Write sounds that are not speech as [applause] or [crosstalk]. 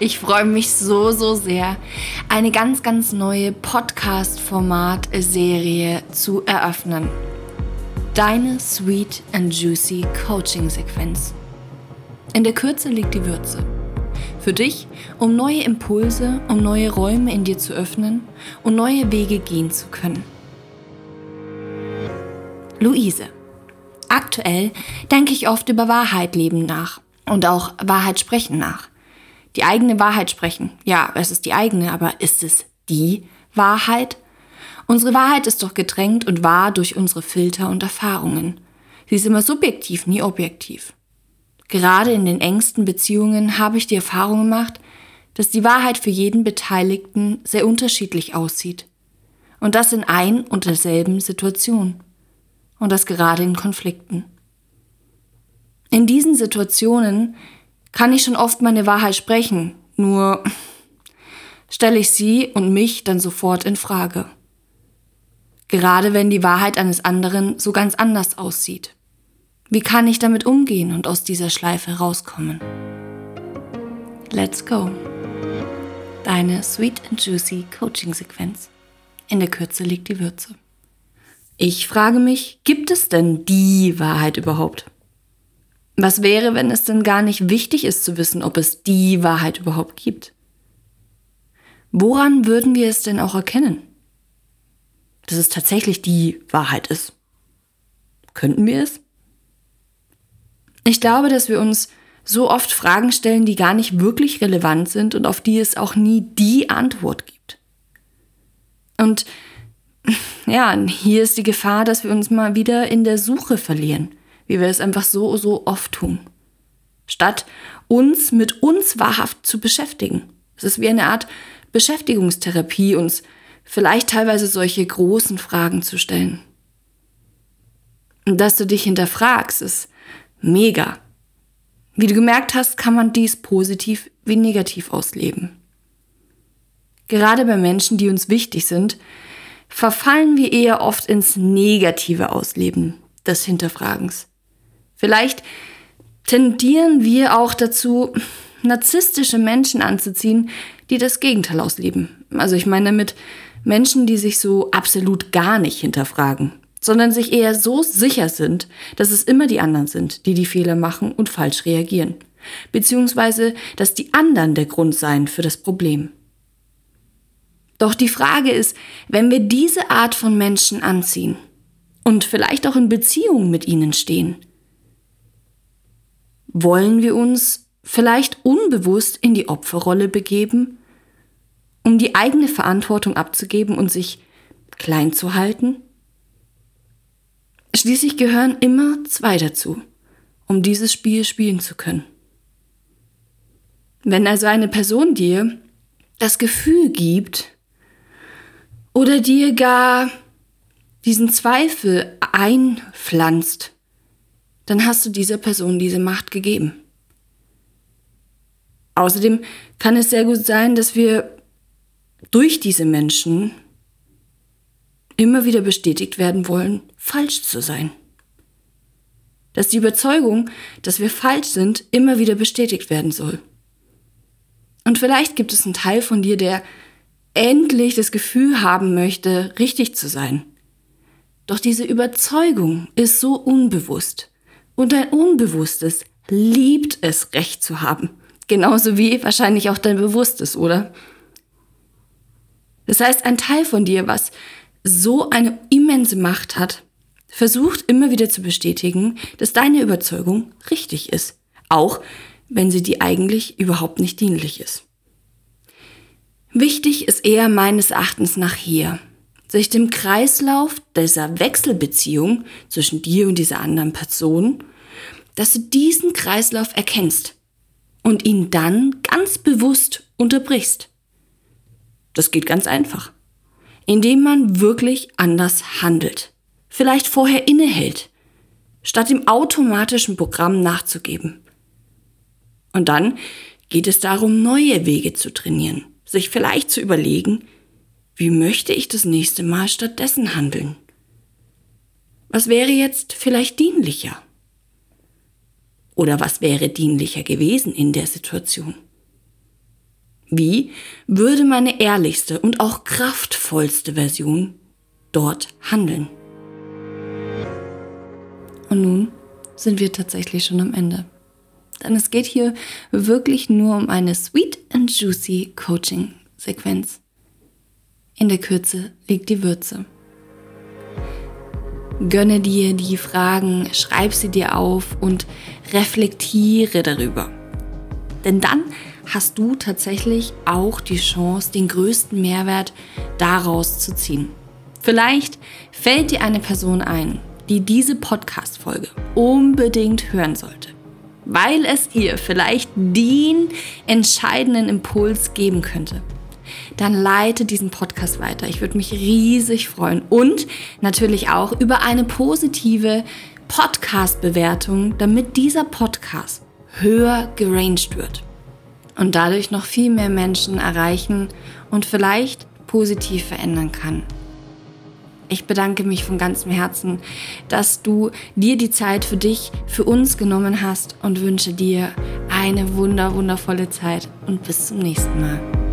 Ich freue mich so, so sehr, eine ganz, ganz neue Podcast-Format-Serie zu eröffnen. Deine Sweet and Juicy Coaching-Sequenz. In der Kürze liegt die Würze. Für dich, um neue Impulse, um neue Räume in dir zu öffnen und neue Wege gehen zu können. Luise. Aktuell denke ich oft über Wahrheit leben nach und auch Wahrheit sprechen nach die eigene Wahrheit sprechen. Ja, es ist die eigene, aber ist es die Wahrheit? Unsere Wahrheit ist doch gedrängt und wahr durch unsere Filter und Erfahrungen. Sie ist immer subjektiv, nie objektiv. Gerade in den engsten Beziehungen habe ich die Erfahrung gemacht, dass die Wahrheit für jeden Beteiligten sehr unterschiedlich aussieht. Und das in ein und derselben Situation. Und das gerade in Konflikten. In diesen Situationen kann ich schon oft meine Wahrheit sprechen, nur stelle ich sie und mich dann sofort in Frage. Gerade wenn die Wahrheit eines anderen so ganz anders aussieht. Wie kann ich damit umgehen und aus dieser Schleife rauskommen? Let's go. Deine Sweet and Juicy Coaching Sequenz. In der Kürze liegt die Würze. Ich frage mich, gibt es denn die Wahrheit überhaupt? Was wäre, wenn es denn gar nicht wichtig ist zu wissen, ob es die Wahrheit überhaupt gibt? Woran würden wir es denn auch erkennen? Dass es tatsächlich die Wahrheit ist. Könnten wir es? Ich glaube, dass wir uns so oft Fragen stellen, die gar nicht wirklich relevant sind und auf die es auch nie die Antwort gibt. Und [laughs] ja, hier ist die Gefahr, dass wir uns mal wieder in der Suche verlieren wie wir es einfach so, so oft tun. Statt uns mit uns wahrhaft zu beschäftigen. Es ist wie eine Art Beschäftigungstherapie, uns vielleicht teilweise solche großen Fragen zu stellen. Und dass du dich hinterfragst, ist mega. Wie du gemerkt hast, kann man dies positiv wie negativ ausleben. Gerade bei Menschen, die uns wichtig sind, verfallen wir eher oft ins negative Ausleben des Hinterfragens. Vielleicht tendieren wir auch dazu, narzisstische Menschen anzuziehen, die das Gegenteil ausleben. Also ich meine damit Menschen, die sich so absolut gar nicht hinterfragen, sondern sich eher so sicher sind, dass es immer die anderen sind, die die Fehler machen und falsch reagieren. Beziehungsweise, dass die anderen der Grund seien für das Problem. Doch die Frage ist, wenn wir diese Art von Menschen anziehen und vielleicht auch in Beziehung mit ihnen stehen, wollen wir uns vielleicht unbewusst in die Opferrolle begeben, um die eigene Verantwortung abzugeben und sich klein zu halten? Schließlich gehören immer zwei dazu, um dieses Spiel spielen zu können. Wenn also eine Person dir das Gefühl gibt oder dir gar diesen Zweifel einpflanzt, dann hast du dieser Person diese Macht gegeben. Außerdem kann es sehr gut sein, dass wir durch diese Menschen immer wieder bestätigt werden wollen, falsch zu sein. Dass die Überzeugung, dass wir falsch sind, immer wieder bestätigt werden soll. Und vielleicht gibt es einen Teil von dir, der endlich das Gefühl haben möchte, richtig zu sein. Doch diese Überzeugung ist so unbewusst. Und dein Unbewusstes liebt es, Recht zu haben. Genauso wie wahrscheinlich auch dein Bewusstes, oder? Das heißt, ein Teil von dir, was so eine immense Macht hat, versucht immer wieder zu bestätigen, dass deine Überzeugung richtig ist. Auch wenn sie dir eigentlich überhaupt nicht dienlich ist. Wichtig ist eher meines Erachtens nach hier, sich dem Kreislauf dieser Wechselbeziehung zwischen dir und dieser anderen Person, dass du diesen Kreislauf erkennst und ihn dann ganz bewusst unterbrichst. Das geht ganz einfach, indem man wirklich anders handelt, vielleicht vorher innehält, statt dem automatischen Programm nachzugeben. Und dann geht es darum, neue Wege zu trainieren, sich vielleicht zu überlegen, wie möchte ich das nächste Mal stattdessen handeln? Was wäre jetzt vielleicht dienlicher? Oder was wäre dienlicher gewesen in der Situation? Wie würde meine ehrlichste und auch kraftvollste Version dort handeln? Und nun sind wir tatsächlich schon am Ende. Denn es geht hier wirklich nur um eine sweet and juicy Coaching-Sequenz. In der Kürze liegt die Würze. Gönne dir die Fragen, schreib sie dir auf und reflektiere darüber. Denn dann hast du tatsächlich auch die Chance, den größten Mehrwert daraus zu ziehen. Vielleicht fällt dir eine Person ein, die diese Podcast-Folge unbedingt hören sollte, weil es ihr vielleicht den entscheidenden Impuls geben könnte. Dann leite diesen Podcast weiter. Ich würde mich riesig freuen. Und natürlich auch über eine positive Podcast-Bewertung, damit dieser Podcast höher geranged wird und dadurch noch viel mehr Menschen erreichen und vielleicht positiv verändern kann. Ich bedanke mich von ganzem Herzen, dass du dir die Zeit für dich, für uns genommen hast und wünsche dir eine wunder, wundervolle Zeit und bis zum nächsten Mal.